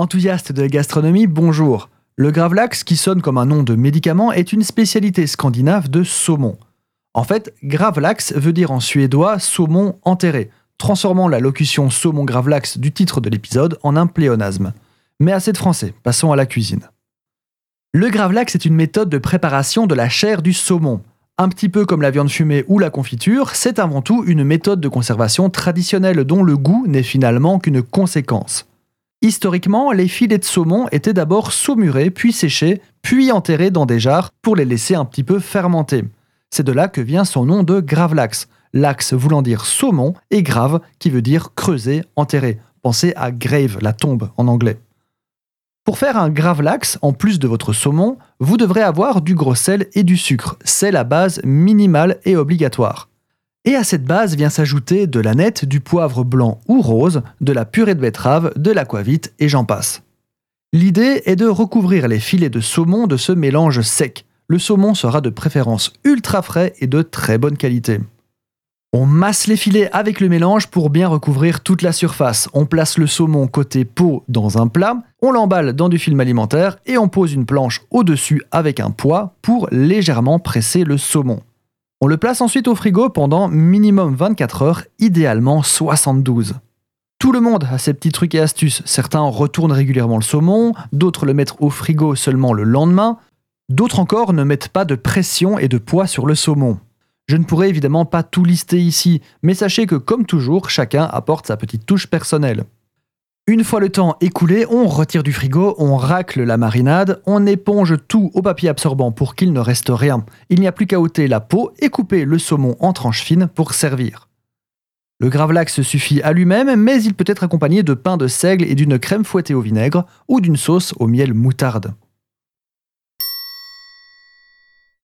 Enthousiaste de la gastronomie, bonjour. Le gravlax, qui sonne comme un nom de médicament, est une spécialité scandinave de saumon. En fait, gravlax veut dire en suédois saumon enterré, transformant la locution saumon gravlax du titre de l'épisode en un pléonasme. Mais assez de français, passons à la cuisine. Le gravlax est une méthode de préparation de la chair du saumon. Un petit peu comme la viande fumée ou la confiture, c'est avant tout une méthode de conservation traditionnelle dont le goût n'est finalement qu'une conséquence. Historiquement, les filets de saumon étaient d'abord saumurés, puis séchés, puis enterrés dans des jarres pour les laisser un petit peu fermenter. C'est de là que vient son nom de gravlax, l'axe voulant dire saumon et grave qui veut dire creuser, enterrer. Pensez à grave, la tombe en anglais. Pour faire un gravlax, en plus de votre saumon, vous devrez avoir du gros sel et du sucre. C'est la base minimale et obligatoire. Et à cette base vient s'ajouter de la du poivre blanc ou rose, de la purée de betterave, de l'aquavite et j'en passe. L'idée est de recouvrir les filets de saumon de ce mélange sec. Le saumon sera de préférence ultra frais et de très bonne qualité. On masse les filets avec le mélange pour bien recouvrir toute la surface. On place le saumon côté peau dans un plat, on l'emballe dans du film alimentaire et on pose une planche au-dessus avec un poids pour légèrement presser le saumon. On le place ensuite au frigo pendant minimum 24 heures, idéalement 72. Tout le monde a ses petits trucs et astuces. Certains retournent régulièrement le saumon, d'autres le mettent au frigo seulement le lendemain, d'autres encore ne mettent pas de pression et de poids sur le saumon. Je ne pourrais évidemment pas tout lister ici, mais sachez que comme toujours, chacun apporte sa petite touche personnelle. Une fois le temps écoulé, on retire du frigo, on racle la marinade, on éponge tout au papier absorbant pour qu'il ne reste rien. Il n'y a plus qu'à ôter la peau et couper le saumon en tranches fines pour servir. Le gravlax suffit à lui-même, mais il peut être accompagné de pain de seigle et d'une crème fouettée au vinaigre ou d'une sauce au miel moutarde.